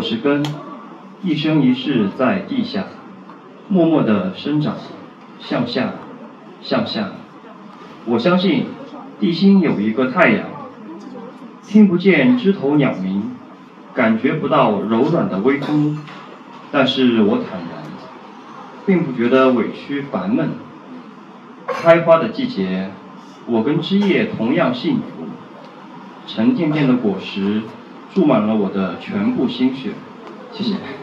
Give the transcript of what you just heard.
我是根，一生一世在地下，默默地生长，向下，向下。我相信地心有一个太阳，听不见枝头鸟鸣，感觉不到柔软的微风，但是我坦然，并不觉得委屈烦闷。开花的季节，我跟枝叶同样幸福，沉甸甸的果实注满了我的全部心血。谢谢。